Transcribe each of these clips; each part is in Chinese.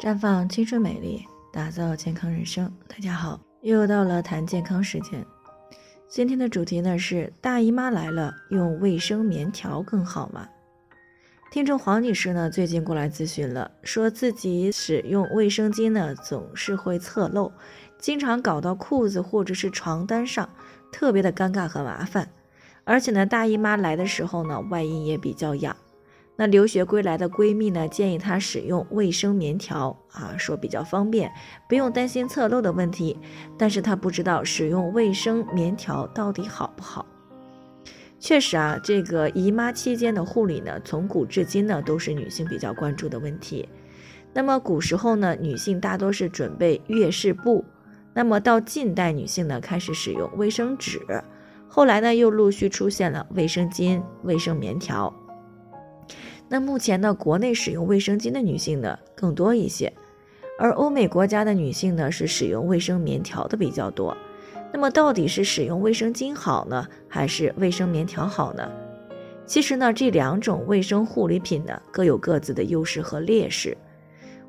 绽放青春美丽，打造健康人生。大家好，又到了谈健康时间。今天的主题呢是大姨妈来了，用卫生棉条更好吗？听众黄女士呢最近过来咨询了，说自己使用卫生巾呢总是会侧漏，经常搞到裤子或者是床单上，特别的尴尬和麻烦。而且呢，大姨妈来的时候呢，外阴也比较痒。那留学归来的闺蜜呢，建议她使用卫生棉条啊，说比较方便，不用担心侧漏的问题。但是她不知道使用卫生棉条到底好不好。确实啊，这个姨妈期间的护理呢，从古至今呢，都是女性比较关注的问题。那么古时候呢，女性大多是准备月事布，那么到近代，女性呢开始使用卫生纸，后来呢又陆续出现了卫生巾、卫生棉条。那目前呢，国内使用卫生巾的女性呢更多一些，而欧美国家的女性呢是使用卫生棉条的比较多。那么到底是使用卫生巾好呢，还是卫生棉条好呢？其实呢，这两种卫生护理品呢各有各自的优势和劣势。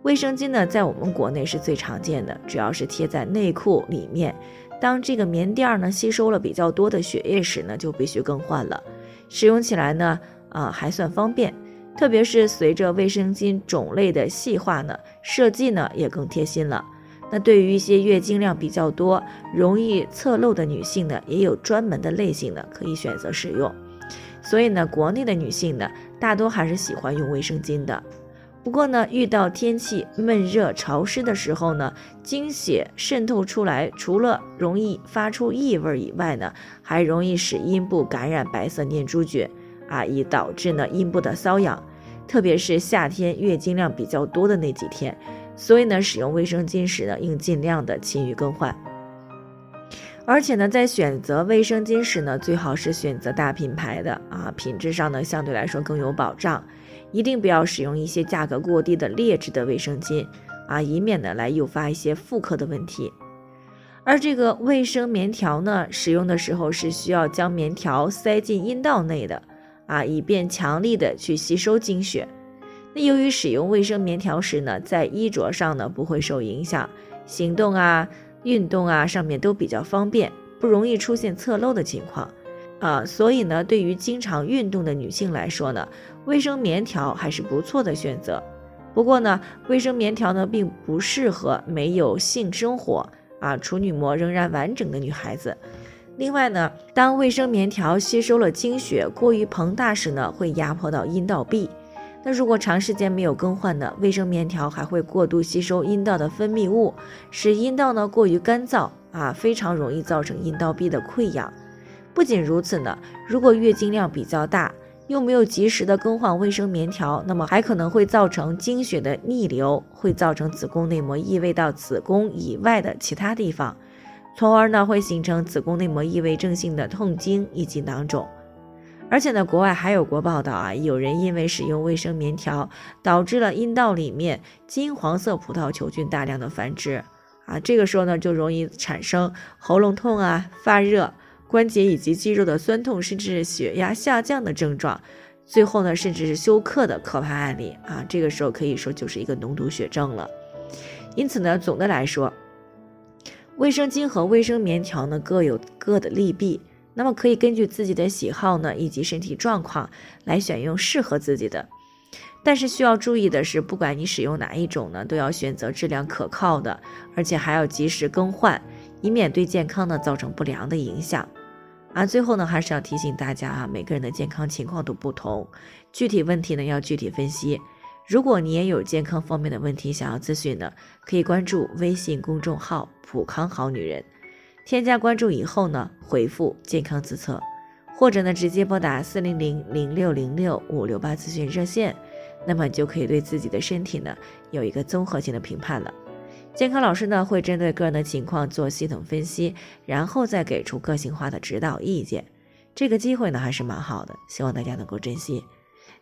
卫生巾呢在我们国内是最常见的，主要是贴在内裤里面。当这个棉垫呢吸收了比较多的血液时呢，就必须更换了。使用起来呢，啊还算方便。特别是随着卫生巾种类的细化呢，设计呢也更贴心了。那对于一些月经量比较多、容易侧漏的女性呢，也有专门的类型呢可以选择使用。所以呢，国内的女性呢，大多还是喜欢用卫生巾的。不过呢，遇到天气闷热潮湿的时候呢，经血渗透出来，除了容易发出异味以外呢，还容易使阴部感染白色念珠菌。啊，以导致呢阴部的瘙痒，特别是夏天月经量比较多的那几天，所以呢，使用卫生巾时呢，应尽量的勤于更换。而且呢，在选择卫生巾时呢，最好是选择大品牌的啊，品质上呢相对来说更有保障。一定不要使用一些价格过低的劣质的卫生巾啊，以免呢来诱发一些妇科的问题。而这个卫生棉条呢，使用的时候是需要将棉条塞进阴道内的。啊，以便强力的去吸收经血。那由于使用卫生棉条时呢，在衣着上呢不会受影响，行动啊、运动啊上面都比较方便，不容易出现侧漏的情况。啊，所以呢，对于经常运动的女性来说呢，卫生棉条还是不错的选择。不过呢，卫生棉条呢并不适合没有性生活啊、处女膜仍然完整的女孩子。另外呢，当卫生棉条吸收了经血过于膨大时呢，会压迫到阴道壁。那如果长时间没有更换呢，卫生棉条还会过度吸收阴道的分泌物，使阴道呢过于干燥啊，非常容易造成阴道壁的溃疡。不仅如此呢，如果月经量比较大，又没有及时的更换卫生棉条，那么还可能会造成经血的逆流，会造成子宫内膜异位到子宫以外的其他地方。从而呢，会形成子宫内膜异位症性的痛经以及囊肿，而且呢，国外还有过报道啊，有人因为使用卫生棉条，导致了阴道里面金黄色葡萄球菌大量的繁殖啊，这个时候呢，就容易产生喉咙痛啊、发热、关节以及肌肉的酸痛，甚至是血压下降的症状，最后呢，甚至是休克的可怕案例啊，这个时候可以说就是一个脓毒血症了。因此呢，总的来说。卫生巾和卫生棉条呢各有各的利弊，那么可以根据自己的喜好呢以及身体状况来选用适合自己的。但是需要注意的是，不管你使用哪一种呢，都要选择质量可靠的，而且还要及时更换，以免对健康呢造成不良的影响。啊，最后呢还是要提醒大家啊，每个人的健康情况都不同，具体问题呢要具体分析。如果你也有健康方面的问题想要咨询呢，可以关注微信公众号“普康好女人”，添加关注以后呢，回复“健康自测”，或者呢直接拨打四零零零六零六五六八咨询热线，那么就可以对自己的身体呢有一个综合性的评判了。健康老师呢会针对个人的情况做系统分析，然后再给出个性化的指导意见。这个机会呢还是蛮好的，希望大家能够珍惜。